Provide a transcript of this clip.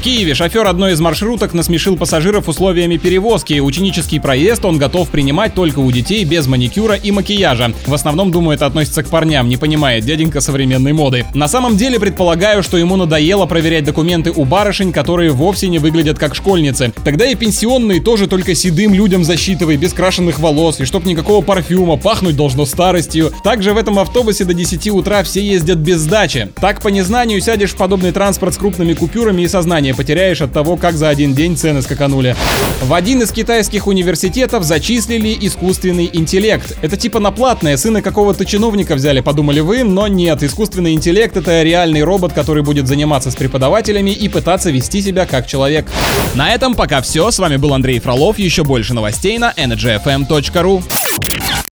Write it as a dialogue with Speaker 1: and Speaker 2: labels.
Speaker 1: В Киеве шофер одной из маршруток насмешил пассажиров условиями перевозки. Ученический проезд он готов принимать только у детей без маникюра и макияжа. В основном, думаю, это относится к парням, не понимает дяденька современной моды. На самом деле предполагаю, что ему надоело проверять документы у барышень, которые вовсе не выглядят как школьницы. Тогда и пенсионные тоже только седым людям засчитывай, без крашенных волос, и чтоб никакого парфюма, пахнуть должно старостью. Также в этом автобусе до 10 утра все ездят без сдачи. Так по незнанию сядешь в подобный транспорт с крупными купюрами и сознание сознание потеряешь от того, как за один день цены скаканули. В один из китайских университетов зачислили искусственный интеллект. Это типа на платное, сына какого-то чиновника взяли, подумали вы, но нет, искусственный интеллект это реальный робот, который будет заниматься с преподавателями и пытаться вести себя как человек. На этом пока все, с вами был Андрей Фролов, еще больше новостей на energyfm.ru.